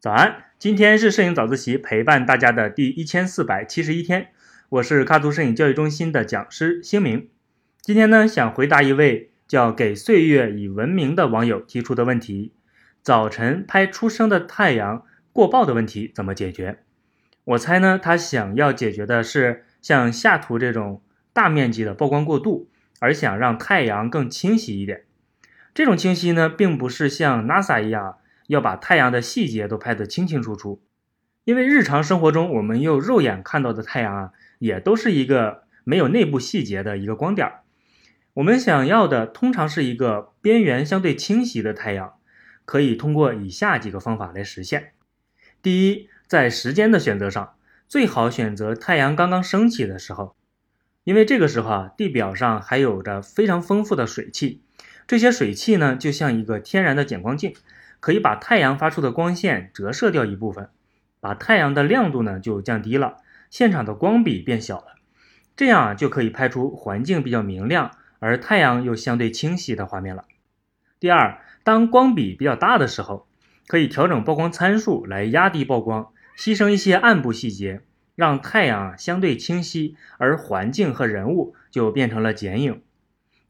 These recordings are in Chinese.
早安，今天是摄影早自习陪伴大家的第一千四百七十一天，我是卡图摄影教育中心的讲师星明。今天呢，想回答一位叫“给岁月以文明”的网友提出的问题：早晨拍初升的太阳过曝的问题怎么解决？我猜呢，他想要解决的是像下图这种大面积的曝光过度，而想让太阳更清晰一点。这种清晰呢，并不是像 NASA 一样。要把太阳的细节都拍得清清楚楚，因为日常生活中我们用肉眼看到的太阳啊，也都是一个没有内部细节的一个光点儿。我们想要的通常是一个边缘相对清晰的太阳，可以通过以下几个方法来实现。第一，在时间的选择上，最好选择太阳刚刚升起的时候，因为这个时候啊，地表上还有着非常丰富的水汽，这些水汽呢，就像一个天然的减光镜。可以把太阳发出的光线折射掉一部分，把太阳的亮度呢就降低了，现场的光比变小了，这样啊就可以拍出环境比较明亮，而太阳又相对清晰的画面了。第二，当光比比较大的时候，可以调整曝光参数来压低曝光，牺牲一些暗部细节，让太阳啊相对清晰，而环境和人物就变成了剪影。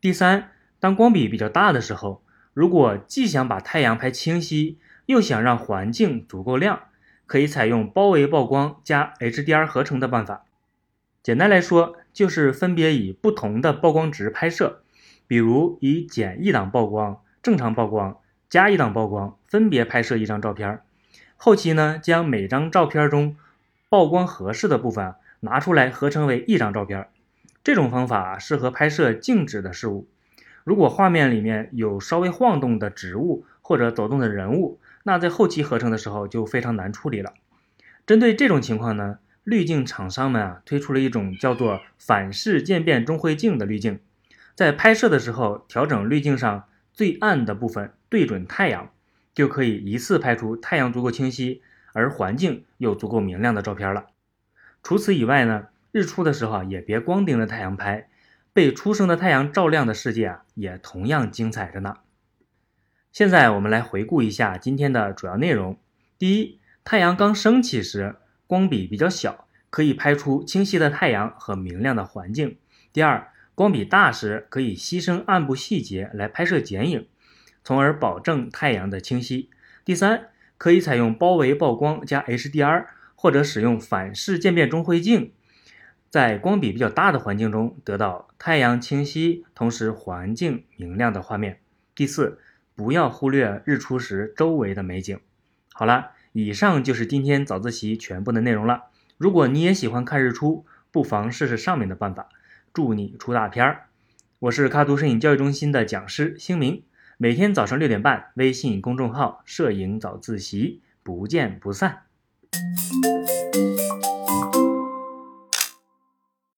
第三，当光比比较大的时候。如果既想把太阳拍清晰，又想让环境足够亮，可以采用包围曝光加 HDR 合成的办法。简单来说，就是分别以不同的曝光值拍摄，比如以减一档曝光、正常曝光、加一档曝光分别拍摄一张照片。后期呢，将每张照片中曝光合适的部分拿出来合成为一张照片。这种方法适合拍摄静止的事物。如果画面里面有稍微晃动的植物或者走动的人物，那在后期合成的时候就非常难处理了。针对这种情况呢，滤镜厂商们啊推出了一种叫做反式渐变中灰镜的滤镜，在拍摄的时候调整滤镜上最暗的部分对准太阳，就可以一次拍出太阳足够清晰而环境又足够明亮的照片了。除此以外呢，日出的时候也别光盯着太阳拍。被初升的太阳照亮的世界啊，也同样精彩着呢。现在我们来回顾一下今天的主要内容：第一，太阳刚升起时光比比较小，可以拍出清晰的太阳和明亮的环境；第二，光比大时可以牺牲暗部细节来拍摄剪影，从而保证太阳的清晰；第三，可以采用包围曝光加 HDR，或者使用反式渐变中灰镜。在光比比较大的环境中得到太阳清晰，同时环境明亮的画面。第四，不要忽略日出时周围的美景。好了，以上就是今天早自习全部的内容了。如果你也喜欢看日出，不妨试试上面的办法。祝你出大片儿！我是卡图摄影教育中心的讲师星明，每天早上六点半，微信公众号“摄影早自习”，不见不散。